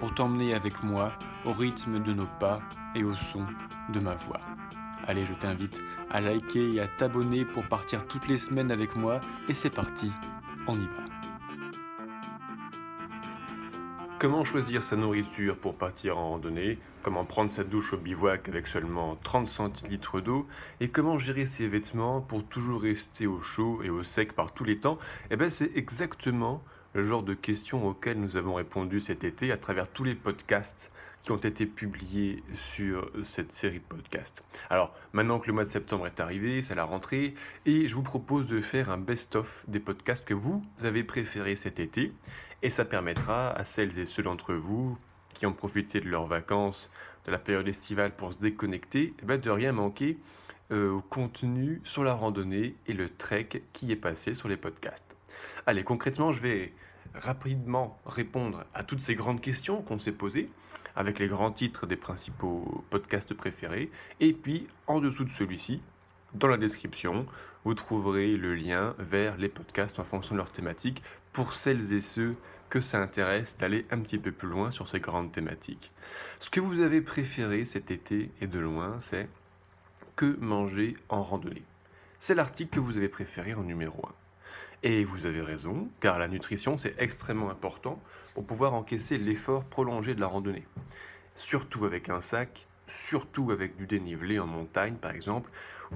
pour t'emmener avec moi au rythme de nos pas et au son de ma voix. Allez, je t'invite à liker et à t'abonner pour partir toutes les semaines avec moi et c'est parti, on y va. Comment choisir sa nourriture pour partir en randonnée? Comment prendre sa douche au bivouac avec seulement 30 centilitres d'eau? Et comment gérer ses vêtements pour toujours rester au chaud et au sec par tous les temps? Eh bien, c'est exactement le genre de questions auxquelles nous avons répondu cet été à travers tous les podcasts qui ont été publiés sur cette série de podcasts. Alors maintenant que le mois de septembre est arrivé, c'est la rentrée, et je vous propose de faire un best-of des podcasts que vous avez préférés cet été, et ça permettra à celles et ceux d'entre vous qui ont profité de leurs vacances, de la période estivale pour se déconnecter, eh ben, de rien manquer euh, au contenu sur la randonnée et le trek qui est passé sur les podcasts. Allez, concrètement, je vais rapidement répondre à toutes ces grandes questions qu'on s'est posées avec les grands titres des principaux podcasts préférés. Et puis, en dessous de celui-ci, dans la description, vous trouverez le lien vers les podcasts en fonction de leur thématique pour celles et ceux que ça intéresse d'aller un petit peu plus loin sur ces grandes thématiques. Ce que vous avez préféré cet été et de loin, c'est que manger en randonnée. C'est l'article que vous avez préféré en numéro 1. Et vous avez raison, car la nutrition, c'est extrêmement important pour pouvoir encaisser l'effort prolongé de la randonnée. Surtout avec un sac, surtout avec du dénivelé en montagne par exemple,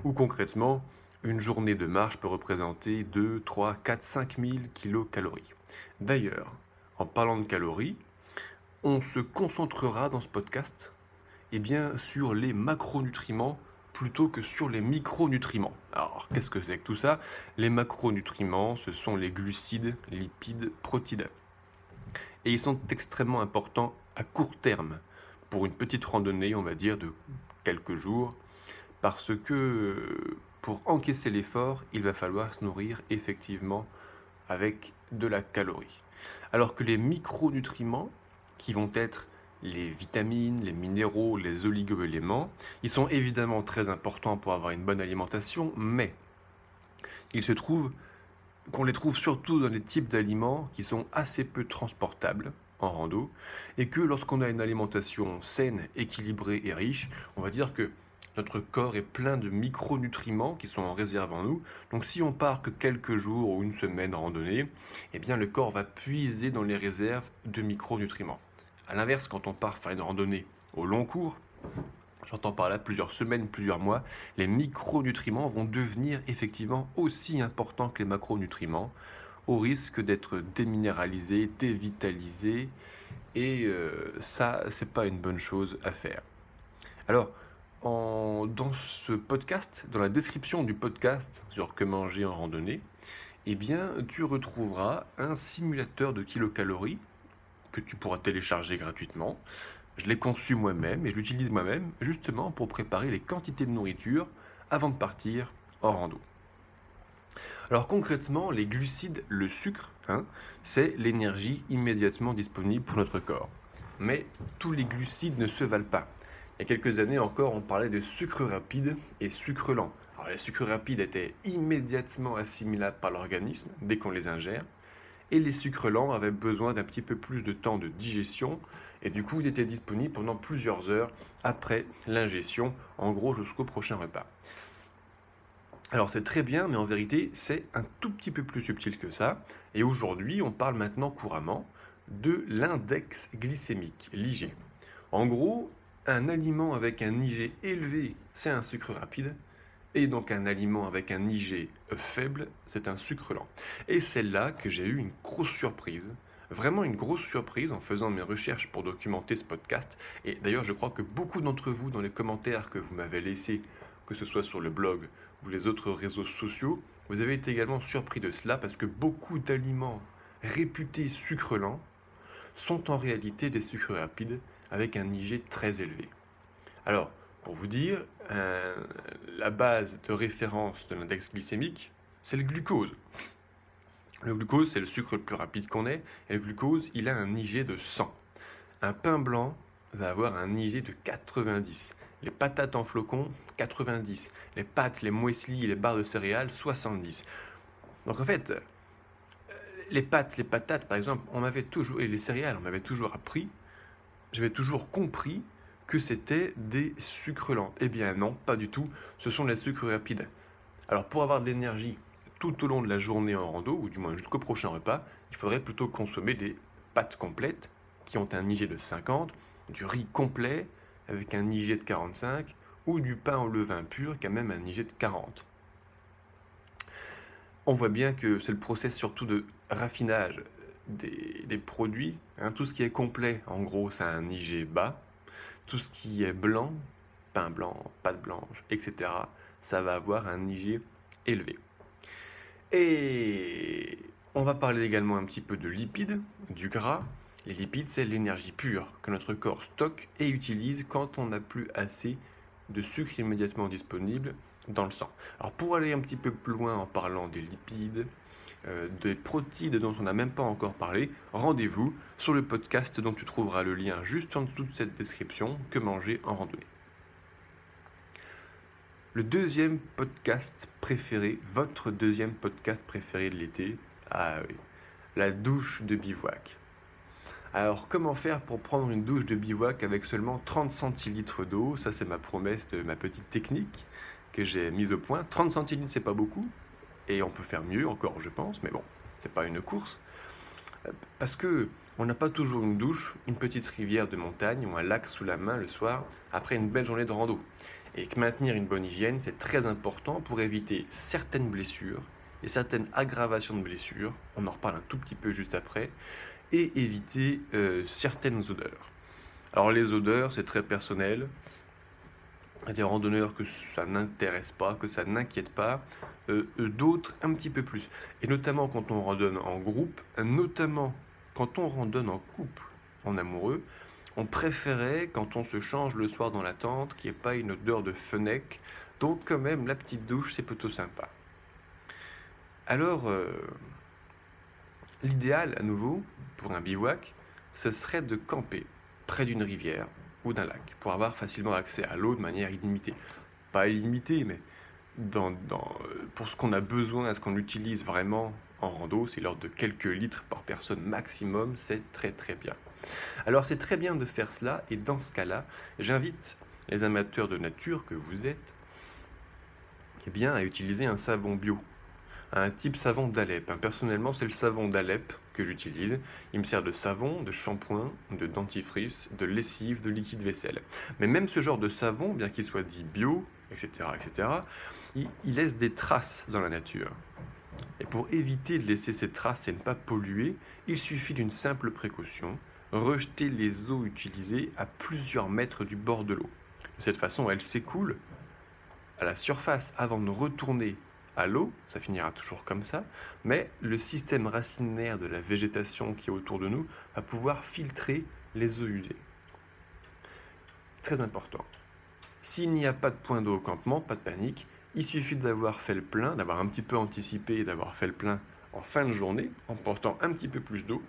où concrètement, une journée de marche peut représenter 2, 3, 4, 5 000 kilocalories. D'ailleurs, en parlant de calories, on se concentrera dans ce podcast eh bien, sur les macronutriments plutôt que sur les micronutriments. Alors, qu'est-ce que c'est que tout ça? Les macronutriments, ce sont les glucides, lipides, protides. Et ils sont extrêmement importants à court terme, pour une petite randonnée, on va dire, de quelques jours, parce que pour encaisser l'effort, il va falloir se nourrir effectivement avec de la calorie. Alors que les micronutriments, qui vont être les vitamines, les minéraux, les oligo-éléments. Ils sont évidemment très importants pour avoir une bonne alimentation, mais il se trouve qu'on les trouve surtout dans des types d'aliments qui sont assez peu transportables en rando, et que lorsqu'on a une alimentation saine, équilibrée et riche, on va dire que notre corps est plein de micronutriments qui sont en réserve en nous. Donc si on part que quelques jours ou une semaine en randonnée, eh bien le corps va puiser dans les réserves de micronutriments. A l'inverse, quand on part faire une randonnée au long cours, j'entends par là plusieurs semaines, plusieurs mois, les micronutriments vont devenir effectivement aussi importants que les macronutriments, au risque d'être déminéralisés, dévitalisés, et euh, ça, c'est pas une bonne chose à faire. Alors, dans ce podcast, dans la description du podcast sur que manger en randonnée, eh bien, tu retrouveras un simulateur de kilocalories que tu pourras télécharger gratuitement. Je l'ai conçu moi-même et je l'utilise moi-même justement pour préparer les quantités de nourriture avant de partir en rando. Alors concrètement, les glucides, le sucre, hein, c'est l'énergie immédiatement disponible pour notre corps. Mais tous les glucides ne se valent pas. Il y a quelques années encore, on parlait de sucre rapide et sucre lent. Alors les sucres rapides étaient immédiatement assimilables par l'organisme dès qu'on les ingère, et les sucres lents avaient besoin d'un petit peu plus de temps de digestion et du coup ils étaient disponibles pendant plusieurs heures après l'ingestion, en gros jusqu'au prochain repas. Alors c'est très bien, mais en vérité c'est un tout petit peu plus subtil que ça, et aujourd'hui on parle maintenant couramment de l'index glycémique, l'IG. En gros, un aliment avec un IG élevé, c'est un sucre rapide, et donc un aliment avec un IG faible, c'est un sucre lent. Et c'est là que j'ai eu une grosse surprise, vraiment une grosse surprise en faisant mes recherches pour documenter ce podcast. Et d'ailleurs, je crois que beaucoup d'entre vous, dans les commentaires que vous m'avez laissés, que ce soit sur le blog ou les autres réseaux sociaux, vous avez été également surpris de cela parce que beaucoup d'aliments réputés sucre lent sont en réalité des sucres rapides avec un IG très élevé. Alors, Pour vous dire, euh, la base de référence de l'index glycémique, c'est le glucose. Le glucose, c'est le sucre le plus rapide qu'on ait, et le glucose, il a un IG de 100. Un pain blanc va avoir un IG de 90. Les patates en flocons, 90. Les pâtes, les muesli, les barres de céréales, 70. Donc en fait, euh, les pâtes, les patates, par exemple, on m'avait toujours, et les céréales, on m'avait toujours appris, j'avais toujours compris que c'était des sucres lents. Eh bien non, pas du tout, ce sont les sucres rapides. Alors pour avoir de l'énergie tout au long de la journée en rando, ou du moins jusqu'au prochain repas, il faudrait plutôt consommer des pâtes complètes qui ont un IG de 50, du riz complet avec un IG de 45, ou du pain au levain pur qui a même un IG de 40. On voit bien que c'est le process surtout de raffinage des, produits. Hein. tout ce qui est complet, en gros, ça a un IG bas. Tout ce qui est blanc, pain blanc, pâte blanche, etc., ça va avoir un IG élevé. Et on va parler également un petit peu de lipides, du gras. Les lipides, c'est l'énergie pure que notre corps stocke et utilise quand on n'a plus assez de sucre immédiatement disponible dans le sang. Alors pour aller un petit peu plus loin en parlant des lipides, euh, des protides dont on n'a même pas encore parlé, rendez-vous sur le podcast dont tu trouveras le lien juste en dessous de cette description, Que manger en randonnée. Le deuxième podcast préféré, votre deuxième podcast préféré de l'été, ah oui, la douche de bivouac. Alors comment faire pour prendre une douche de bivouac avec seulement 30 centilitres d'eau? Ça c'est ma promesse de ma petite technique que j'ai mise au point. 30 centilitres c'est pas beaucoup, et on peut faire mieux encore, je pense, mais bon, c'est pas une course. Euh, parce que on n'a pas toujours une douche, une petite rivière de montagne ou un lac sous la main le soir après une belle journée de rando. Et que maintenir une bonne hygiène, c'est très important pour éviter certaines blessures et certaines aggravations de blessures. On en reparle un tout petit peu juste après. Et éviter euh, certaines odeurs. Alors les odeurs, c'est très personnel des randonneurs que ça n'intéresse pas, que ça n'inquiète pas, euh, euh, d'autres un petit peu plus. Et notamment quand on randonne en groupe, notamment quand on randonne en couple, en amoureux, on préférait quand on se change le soir dans la tente qu'il n'y ait pas une odeur de fenêtre. Donc quand même, la petite douche, c'est plutôt sympa. Alors, euh, l'idéal à nouveau pour un bivouac, ce serait de camper près d'une rivière ou d'un lac pour avoir facilement accès à l'eau de manière illimitée. Pas illimitée, mais pour ce qu'on a besoin, ce qu'on utilise vraiment en rando, c'est l'ordre de quelques litres par personne maximum, c'est très très bien. Alors c'est très bien de faire cela, et dans ce cas-là, j'invite les amateurs de nature que vous êtes eh bien, à utiliser un savon bio, un type savon d'Alep. Personnellement, c'est le savon d'Alep que j'utilise. Il me sert de savon, de shampoing, de dentifrice, de lessive, de liquide vaisselle. Mais même ce genre de savon, bien qu'il soit dit bio, etc., etc., il, laisse des traces dans la nature. Et pour éviter de laisser ces traces et ne pas polluer, il suffit d'une simple précaution, rejeter les eaux utilisées à plusieurs mètres du bord de l'eau. De cette façon, elles s'écoulent à la surface avant de retourner à l'eau, ça finira toujours comme ça, mais le système racinaire de la végétation qui est autour de nous va pouvoir filtrer les eaux usées. Très important. S'il n'y a pas de point d'eau au campement, pas de panique, il suffit d'avoir fait le plein, d'avoir un petit peu anticipé et d'avoir fait le plein en fin de journée, en portant un petit peu plus d'eau,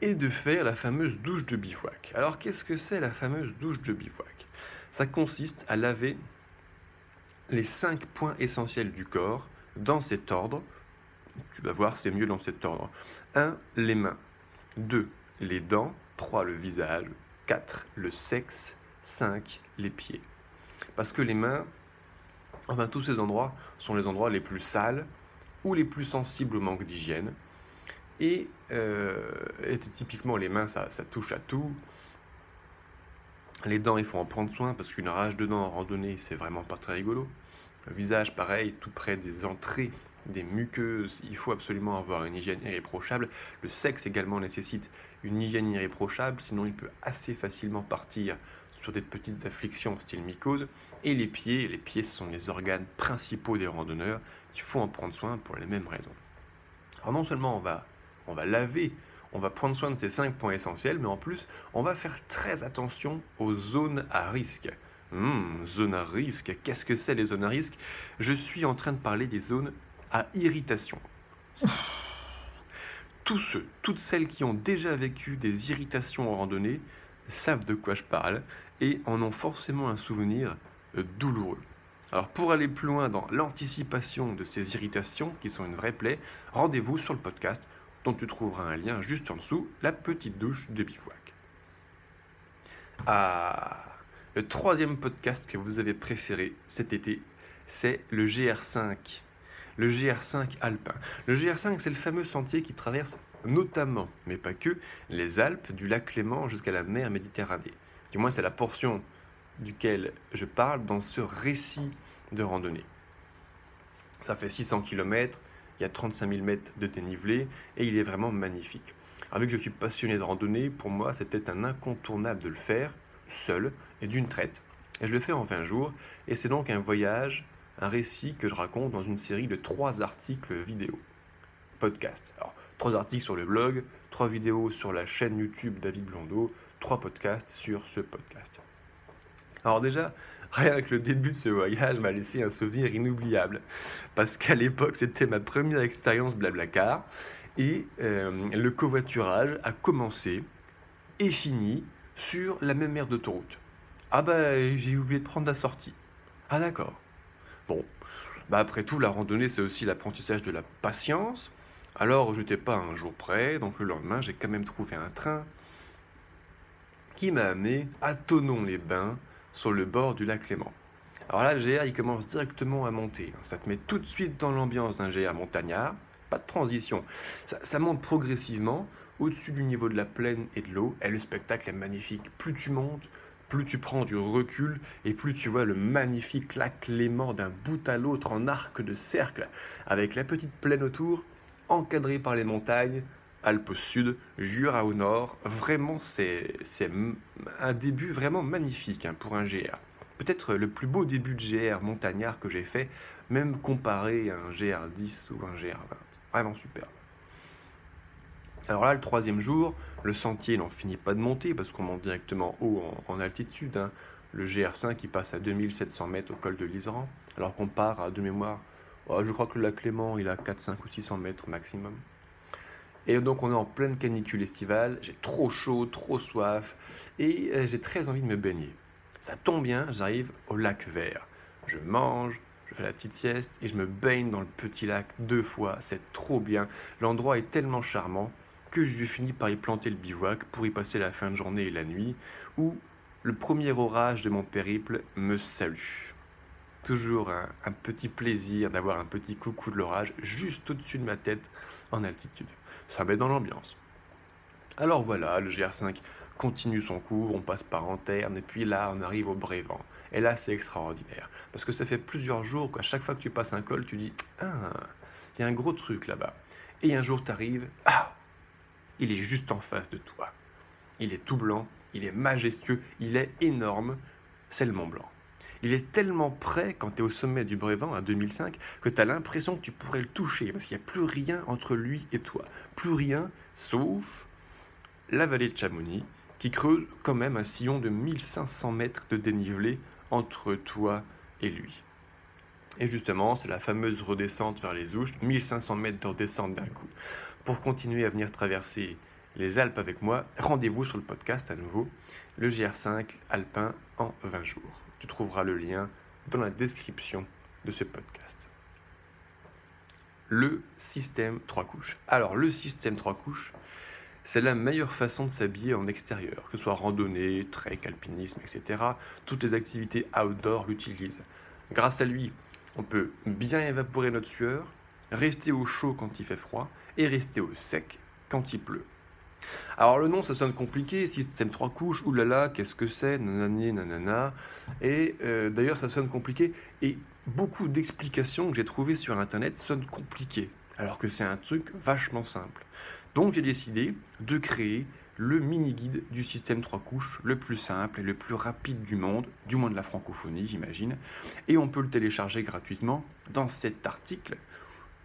et de faire la fameuse douche de bivouac. Alors qu'est-ce que c'est la fameuse douche de bivouac? Ça consiste à laver les cinq points essentiels du corps dans cet ordre. Tu vas voir, c'est mieux dans cet ordre. 1. Les mains. 2. Les dents. 3. Le visage. 4. Le sexe. 5. Les pieds. Parce que les mains, enfin tous ces endroits sont les endroits les plus sales ou les plus sensibles au manque d'hygiène. Et, euh, typiquement les mains, ça, touche à tout. Les dents, il faut en prendre soin parce qu'une rage de dents en randonnée, c'est vraiment pas très rigolo. Le visage, pareil, tout près des entrées, des muqueuses, il faut absolument avoir une hygiène irréprochable. Le sexe également nécessite une hygiène irréprochable, sinon il peut assez facilement partir sur des petites afflictions style mycose. Et les pieds, les pieds sont les organes principaux des randonneurs, il faut en prendre soin pour les mêmes raisons. Alors non seulement on va, on va laver, on va prendre soin de ces 5 points essentiels, mais en plus, on va faire très attention aux zones à risque. Hum, zone à risque, qu'est-ce que c'est les zones à risque? Je suis en train de parler des zones à irritation. Tous ceux, toutes celles qui ont déjà vécu des irritations en randonnée savent de quoi je parle et en ont forcément un souvenir euh, douloureux. Alors pour aller plus loin dans l'anticipation de ces irritations qui sont une vraie plaie, rendez-vous sur le podcast dont tu trouveras un lien juste en dessous, la petite douche de bivouac. Ah, le troisième podcast que vous avez préféré cet été, c'est le GR5. Le GR5 alpin. Le GR5, c'est le fameux sentier qui traverse notamment, mais pas que, les Alpes, du lac Clément jusqu'à la mer Méditerranée. Du moins, c'est la portion duquel je parle dans ce récit de randonnée. Ça fait 600 km, il y a 35 000 mètres de dénivelé et il est vraiment magnifique. Avec que je suis passionné de randonnée, pour moi c'était un incontournable de le faire, seul et d'une traite. Et je le fais en 20 jours et c'est donc un voyage, un récit que je raconte dans une série de trois articles vidéo. Podcast. Alors, trois articles sur le blog, trois vidéos sur la chaîne YouTube David Blondeau, trois podcasts sur ce podcast. Alors déjà, rien que le début de ce voyage m'a laissé un souvenir inoubliable. Parce qu'à l'époque, c'était ma première expérience Blablacar. Et euh, le covoiturage a commencé et fini sur la même aire d'autoroute. Ah bah j'ai oublié de prendre la sortie. Ah d'accord. Bon, bah après tout, la randonnée c'est aussi l'apprentissage de la patience. Alors je n'étais pas un jour près, donc le lendemain j'ai quand même trouvé un train qui m'a amené à Tonon-les-Bains sur le bord du lac Clément. Alors là, le GR, il commence directement à monter. Ça te met tout de suite dans l'ambiance d'un GR montagnard. Pas de transition. Ça, monte progressivement au-dessus du niveau de la plaine et de l'eau. Et le spectacle est magnifique. Plus tu montes, plus tu prends du recul et plus tu vois le magnifique lac Clément d'un bout à l'autre en arc de cercle, avec la petite plaine autour, encadrée par les montagnes, Alpes sud, Jura au nord. Vraiment, c'est un début vraiment magnifique hein, pour un GR. Peut-être le plus beau début de GR montagnard que j'ai fait, même comparé à un GR10 ou un GR20. Vraiment superbe. Alors là, le troisième jour, le sentier n'en finit pas de monter parce qu'on monte directement haut en, altitude. Hein. Le GR5 il passe à 2700 mètres au col de l'Iseran, alors qu'on part à de mémoire. Oh, je crois que le lac Clément il a 4, 5 ou 600 mètres maximum. Et donc on est en pleine canicule estivale, j'ai trop chaud, trop soif, et euh, j'ai très envie de me baigner. Ça tombe bien, j'arrive au lac vert. Je mange, je fais la petite sieste et je me baigne dans le petit lac deux fois, c'est trop bien. L'endroit est tellement charmant que je finis par y planter le bivouac pour y passer la fin de journée et la nuit, où le premier orage de mon périple me salue. Toujours un, un petit plaisir d'avoir un petit coucou de l'orage juste au-dessus de ma tête en altitude ça met dans l'ambiance. Alors voilà, le GR5 continue son cours, on passe par Anterne, et puis là, on arrive au Brévent. Et là, c'est extraordinaire. Parce que ça fait plusieurs jours qu'à chaque fois que tu passes un col, tu dis Ah, il y a un gros truc là-bas. Et un jour, tu arrives, Ah, il est juste en face de toi. Il est tout blanc, il est majestueux, il est énorme. C'est le Mont Blanc. Il est tellement près quand tu es au sommet du Brévent à 2005 que tu as l'impression que tu pourrais le toucher parce qu'il n'y a plus rien entre lui et toi. Plus rien sauf la vallée de Chamonix qui creuse quand même un sillon de 1500 mètres de dénivelé entre toi et lui. Et justement, c'est la fameuse redescente vers les Ouches, 1500 mètres de redescente d'un coup. Pour continuer à venir traverser les Alpes avec moi, rendez-vous sur le podcast à nouveau, le GR5 alpin en 20 jours. Tu trouveras le lien dans la description de ce podcast. Le système 3 couches. Alors, le système 3 couches, c'est la meilleure façon de s'habiller en extérieur, que ce soit randonnée, trek, alpinisme, etc. Toutes les activités outdoor l'utilisent. Grâce à lui, on peut bien évaporer notre sueur, rester au chaud quand il fait froid et rester au sec quand il pleut. Alors le nom, ça sonne compliqué, système 3 couches, oulala, qu'est-ce que c'est, nanani, nanana. Et euh, d'ailleurs, ça sonne compliqué. Et beaucoup d'explications que j'ai trouvées sur Internet sonnent compliquées, alors que c'est un truc vachement simple. Donc j'ai décidé de créer le mini-guide du système 3 couches le plus simple et le plus rapide du monde, du moins de la francophonie, j'imagine. Et on peut le télécharger gratuitement dans cet article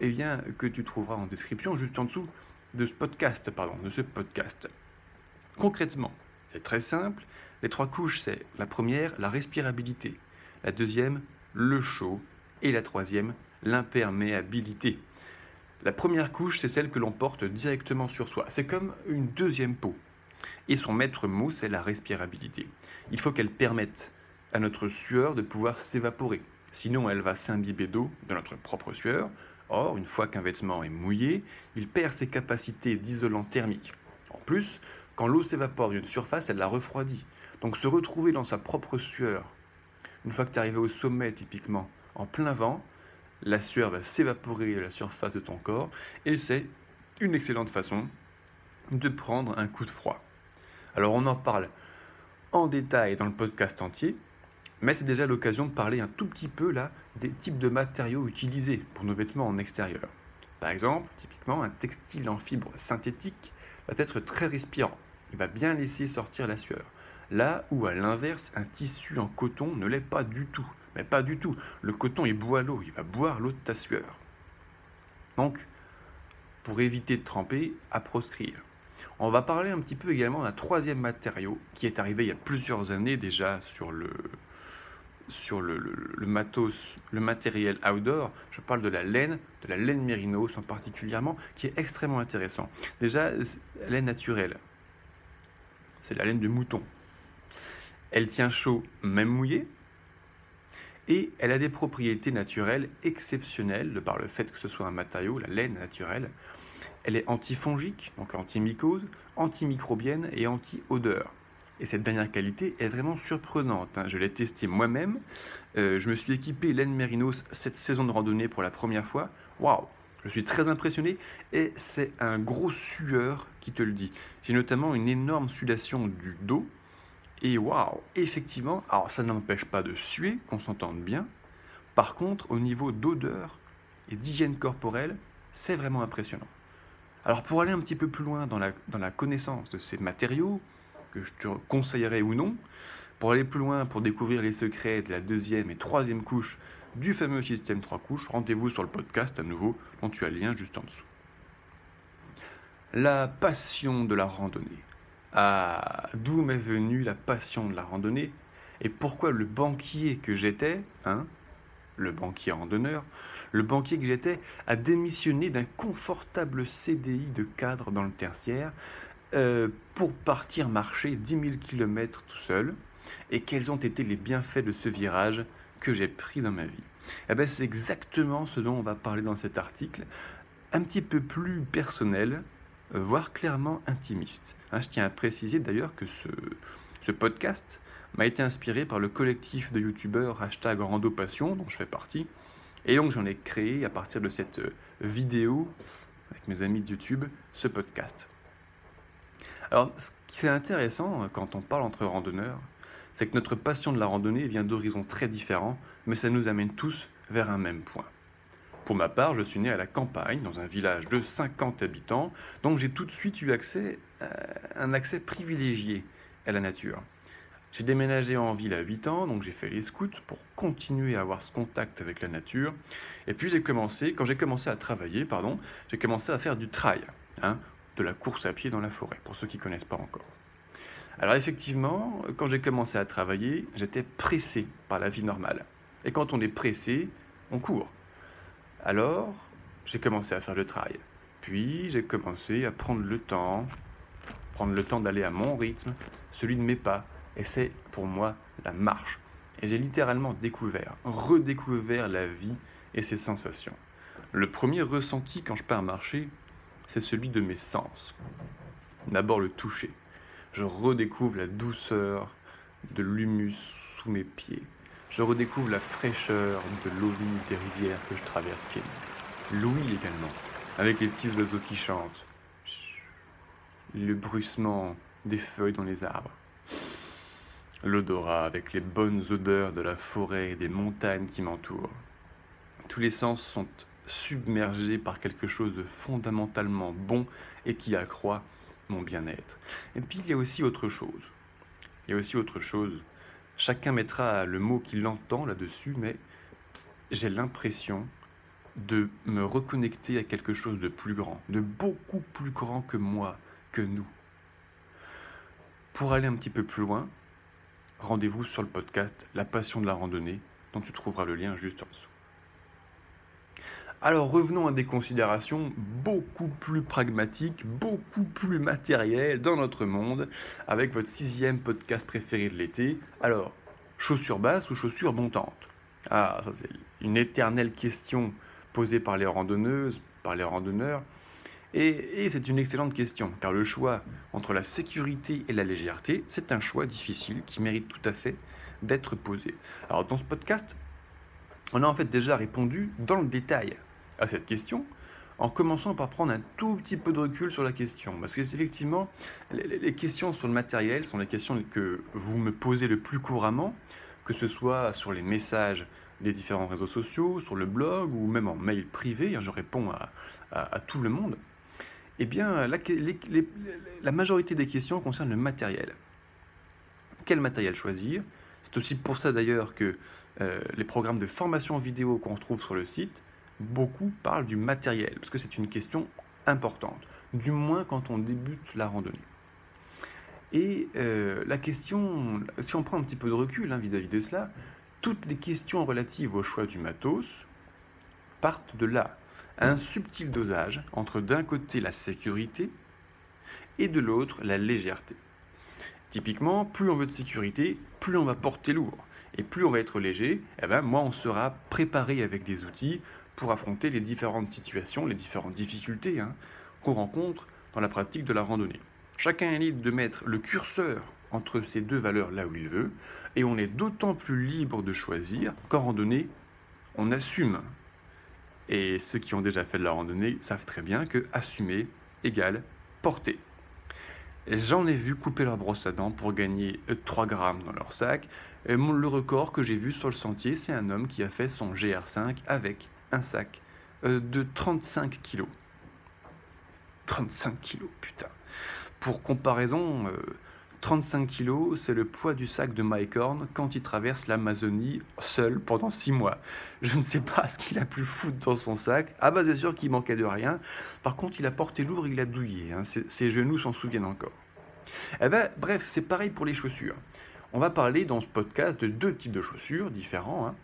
eh bien, que tu trouveras en description juste en dessous de ce podcast, pardon, de ce podcast. Concrètement, c'est très simple. Les trois couches, c'est la première, la respirabilité. La deuxième, le chaud. Et la troisième, l'imperméabilité. La première couche, c'est celle que l'on porte directement sur soi. C'est comme une deuxième peau. Et son maître mot, c'est la respirabilité. Il faut qu'elle permette à notre sueur de pouvoir s'évaporer. Sinon, elle va s'imbiber d'eau, de notre propre sueur. Or, une fois qu'un vêtement est mouillé, il perd ses capacités d'isolant thermique. En plus, quand l'eau s'évapore d'une surface, elle la refroidit. Donc se retrouver dans sa propre sueur, une fois que tu es arrivé au sommet typiquement, en plein vent, la sueur va s'évaporer à la surface de ton corps et c'est une excellente façon de prendre un coup de froid. Alors on en parle en détail dans le podcast entier, mais c'est déjà l'occasion de parler un tout petit peu là des types de matériaux utilisés pour nos vêtements en extérieur. Par exemple, typiquement un textile en fibre synthétique va être très respirant. Il va bien laisser sortir la sueur. Là où à l'inverse, un tissu en coton ne l'est pas du tout. Mais pas du tout. Le coton, il boit l'eau, il va boire l'eau de ta sueur. Donc, pour éviter de tremper, à proscrire. On va parler un petit peu également d'un troisième matériau qui est arrivé il y a plusieurs années déjà sur le, sur le, matos, le matériel outdoor. Je parle de la laine, de la laine mérinos en particulièrement, qui est extrêmement intéressant. Déjà, laine naturelle. C'est la laine du mouton. Elle tient chaud même mouillé, et elle a des propriétés naturelles exceptionnelles de par le fait que ce soit un matériau, la laine naturelle. Elle est antifongique, donc antimycose, antimicrobienne et anti-odeur. Et cette dernière qualité est vraiment surprenante. Hein. Je l'ai testé moi-même. Euh, je me suis équipé laine mérinos cette saison de randonnée pour la première fois. Waouh Je suis très impressionné et c'est un gros sueur qui te le dit. J'ai notamment une énorme sudation du dos et waouh, effectivement, alors ça n'empêche pas de suer, qu'on s'entende bien. Par contre, au niveau d'odeur et d'hygiène corporelle, c'est vraiment impressionnant. Alors pour aller un petit peu plus loin dans la, dans la connaissance de ces matériaux, que je te conseillerais ou non, pour aller plus loin, pour découvrir les secrets de la deuxième et troisième couche du fameux système 3 couches, rendez-vous sur le podcast à nouveau, dont tu as le lien juste en dessous. La passion de la randonnée à d'où m'est venue la passion de la randonnée et pourquoi le banquier que j'étais, hein, le banquier randonneur, le banquier que j'étais a démissionné d'un confortable CDI de cadre dans le tertiaire euh, pour partir marcher 10 000 km tout seul et quels ont été les bienfaits de ce virage que j'ai pris dans ma vie? Eh ben, c'est exactement ce dont on va parler dans cet article, un petit peu plus personnel, euh, voire clairement intimiste. Hein, je tiens à préciser d'ailleurs que ce, ce podcast m'a été inspiré par le collectif de youtubeurs hashtag Randopassion, dont je fais partie. Et donc j'en ai créé à partir de cette euh, vidéo avec mes amis de YouTube, ce podcast. Alors ce qui est intéressant euh, quand on parle entre randonneurs, c'est que notre passion de la randonnée vient d'horizons très différents, mais ça nous amène tous vers un même point. Pour ma part, je suis né à la campagne, dans un village de 50 habitants, donc j'ai tout de suite eu accès, euh, un accès privilégié à la nature. J'ai déménagé en ville à 8 ans, donc j'ai fait les scouts pour continuer à avoir ce contact avec la nature. Et puis j'ai commencé, quand j'ai commencé à travailler, pardon, j'ai commencé à faire du trail, hein, de la course à pied dans la forêt, pour ceux qui ne connaissent pas encore. Alors effectivement, quand j'ai commencé à travailler, j'étais pressé par la vie normale. Et quand on est pressé, on court. Alors, j'ai commencé à faire le trail. Puis, j'ai commencé à prendre le temps, prendre le temps d'aller à mon rythme, celui de mes pas. Et c'est pour moi la marche. Et j'ai littéralement découvert, redécouvert la vie et ses sensations. Le premier ressenti quand je pars marcher, c'est celui de mes sens. D'abord le toucher. Je redécouvre la douceur de l'humus sous mes pieds je redécouvre la fraîcheur de l'eau des rivières que je traverse L'ouïe également, avec les petits oiseaux qui chantent. Le bruissement des feuilles dans les arbres. L'odorat avec les bonnes odeurs de la forêt et des montagnes qui m'entourent. Tous les sens sont submergés par quelque chose de fondamentalement bon et qui accroît mon bien-être. Et puis il y a aussi autre chose. Il y a aussi autre chose Chacun mettra le mot qu'il entend là-dessus, mais j'ai l'impression de me reconnecter à quelque chose de plus grand, de beaucoup plus grand que moi, que nous. Pour aller un petit peu plus loin, rendez-vous sur le podcast La passion de la randonnée, dont tu trouveras le lien juste en dessous. Alors revenons à des considérations beaucoup plus pragmatiques, beaucoup plus matérielles dans notre monde, avec votre sixième podcast préféré de l'été. Alors, chaussures basses ou chaussures montantes Ah, ça c'est une éternelle question posée par les randonneuses, par les randonneurs. Et, c'est une excellente question, car le choix entre la sécurité et la légèreté, c'est un choix difficile qui mérite tout à fait d'être posé. Alors dans ce podcast, on a en fait déjà répondu dans le détail à cette question en commençant par prendre un tout petit peu de recul sur la question. Parce que effectivement, les questions sur le matériel sont les questions que vous me posez le plus couramment, que ce soit sur les messages des différents réseaux sociaux, sur le blog ou même en mail privé, hein, je réponds à, tout le monde. Eh bien, la, majorité des questions concernent le matériel. Quel matériel choisir? C'est aussi pour ça d'ailleurs que euh, les programmes de formation vidéo qu'on retrouve sur le site beaucoup parlent du matériel, parce que c'est une question importante, du moins quand on débute la randonnée. Et euh, la question, si on prend un petit peu de recul hein, vis-à-vis de cela, toutes les questions relatives au choix du matos partent de là. Un subtil dosage entre d'un côté la sécurité et de l'autre la légèreté. Typiquement, plus on veut de sécurité, plus on va porter lourd. Et plus on va être léger, eh ben, moins on sera préparé avec des outils pour affronter les différentes situations, les différentes difficultés hein, qu'on rencontre dans la pratique de la randonnée. Chacun est libre de mettre le curseur entre ces deux valeurs là où il veut, et on est d'autant plus libre de choisir qu'en randonnée, on assume. Et ceux qui ont déjà fait de la randonnée savent très bien que assumer égale porter. J'en ai vu couper leur brosse à dents pour gagner 3 grammes dans leur sac. Et le record que j'ai vu sur le sentier, c'est un homme qui a fait son GR5 avec un sac euh, de 35 kilos. 35 kilos, putain. Pour comparaison, 35 euh, kilos, c'est le poids du sac de Mike Horn quand il traverse l'Amazonie seul pendant 6 mois. Je ne sais pas ce qu'il a pu foutre dans son sac. Ah bah c'est sûr qu'il manquait de rien. Par contre, il a porté lourd, il a douillé. Hein. Ses, genoux s'en souviennent encore. Eh ben, bref, c'est pareil pour les chaussures. On va parler dans ce podcast de deux types de chaussures différents. Hein.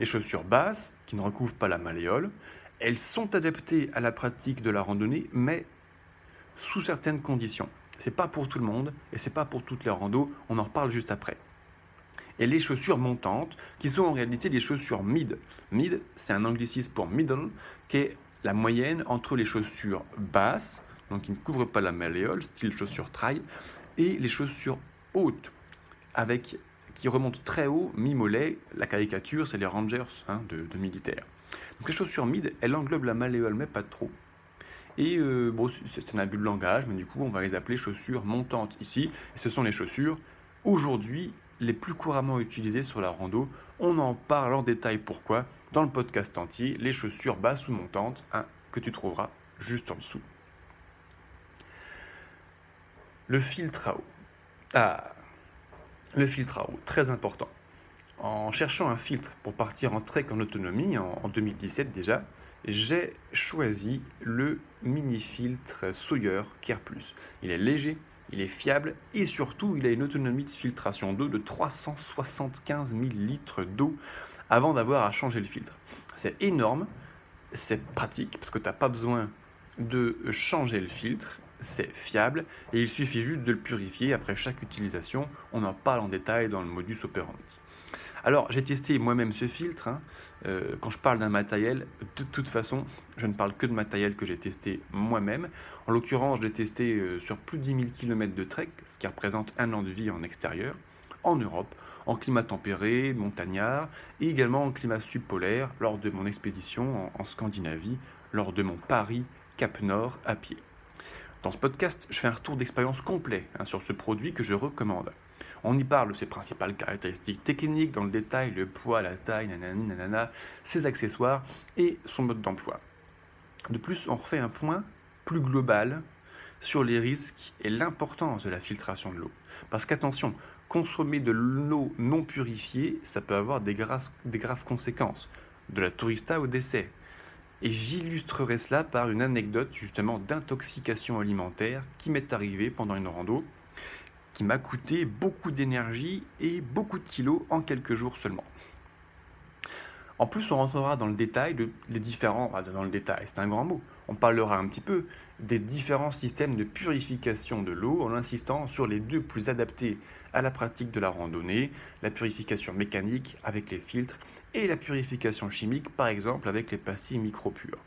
Les chaussures basses, ne recouvrent pas la malléole, elles sont adaptées à la pratique de la randonnée, mais sous certaines conditions. C'est pas pour tout le monde et c'est pas pour toutes les randos, on en reparle juste après. Et les chaussures montantes, qui sont en réalité des chaussures mid. Mid, c'est un anglicisme pour middle, qui est la moyenne entre les chaussures basses, donc qui ne couvrent pas la malléole, style chaussures trail, et les chaussures hautes, avec qui remonte très haut, mi-mollet. La caricature, c'est les Rangers hein, de, militaires. Donc les chaussures mid, elles englobent la malléole, mais pas trop. Et euh, bon, c'est un abus de langage, mais du coup, on va les appeler chaussures montantes ici. Ce sont les chaussures, aujourd'hui, les plus couramment utilisées sur la rando. On en parle en détail pourquoi dans le podcast entier, les chaussures basses ou montantes, hein, que tu trouveras juste en dessous. Le filtre à eau. Ah, le filtre à eau, très important. En cherchant un filtre pour partir en trek en autonomie, en, 2017 déjà, j'ai choisi le mini-filtre Sawyer Care. Il est léger, il est fiable et surtout il a une autonomie de filtration d'eau de 375 000 litres d'eau avant d'avoir à changer le filtre. C'est énorme, c'est pratique parce que tu n'as pas besoin de changer le filtre c'est fiable et il suffit juste de le purifier après chaque utilisation. On en parle en détail dans le modus operandi. Alors, j'ai testé moi-même ce filtre. Hein. Euh, quand je parle d'un matériel, de toute façon, je ne parle que de matériel que j'ai testé moi-même. En l'occurrence, je l'ai testé euh, sur plus de 10 000 km de trek, ce qui représente un an de vie en extérieur, en Europe, en climat tempéré, montagnard, et également en climat subpolaire lors de mon expédition en, en Scandinavie, lors de mon Paris Cap Nord à pied. Dans ce podcast, je fais un retour d'expérience complet hein, sur ce produit que je recommande. On y parle de ses principales caractéristiques techniques dans le détail, le poids, la taille, nanani, nanana, ses accessoires et son mode d'emploi. De plus, on refait un point plus global sur les risques et l'importance de la filtration de l'eau. Parce qu'attention, consommer de l'eau non purifiée, ça peut avoir des des graves conséquences, de la tourista au décès. Et j'illustrerai cela par une anecdote justement d'intoxication alimentaire qui m'est arrivée pendant une rando, qui m'a coûté beaucoup d'énergie et beaucoup de kilos en quelques jours seulement. En plus, on rentrera dans le détail différents, dans le détail, c'est un grand mot. On parlera un petit peu des différents systèmes de purification de l'eau en insistant sur les deux plus adaptés à la pratique de la randonnée, la purification mécanique avec les filtres et la purification chimique par exemple avec les pastilles micro-pures.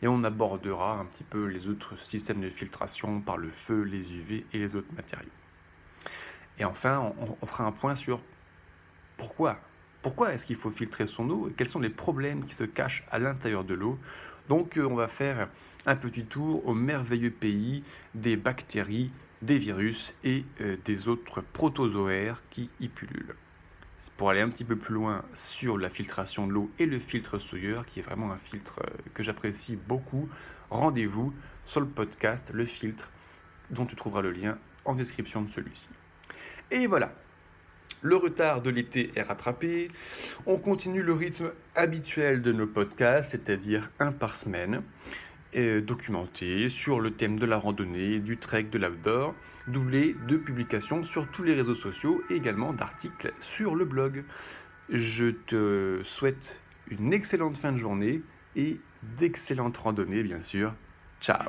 Et on abordera un petit peu les autres systèmes de filtration par le feu, les UV et les autres matériaux. Et enfin, on, on fera un point sur pourquoi pourquoi est-ce qu'il faut filtrer son eau Quels sont les problèmes qui se cachent à l'intérieur de l'eau? Donc euh, on va faire un petit tour au merveilleux pays des bactéries, des virus et euh, des autres protozoaires qui y pullulent. Pour aller un petit peu plus loin sur la filtration de l'eau et le filtre Sawyer, qui est vraiment un filtre euh, que j'apprécie beaucoup, rendez-vous sur le podcast Le Filtre, dont tu trouveras le lien en description de celui-ci. Et voilà, le retard de l'été est rattrapé. On continue le rythme habituel de nos podcasts, c'est-à-dire un par semaine, documenté sur le thème de la randonnée, du trek, de l'outdoor, doublé de publications sur tous les réseaux sociaux et également d'articles sur le blog. Je te souhaite une excellente fin de journée et d'excellentes randonnées, bien sûr. Ciao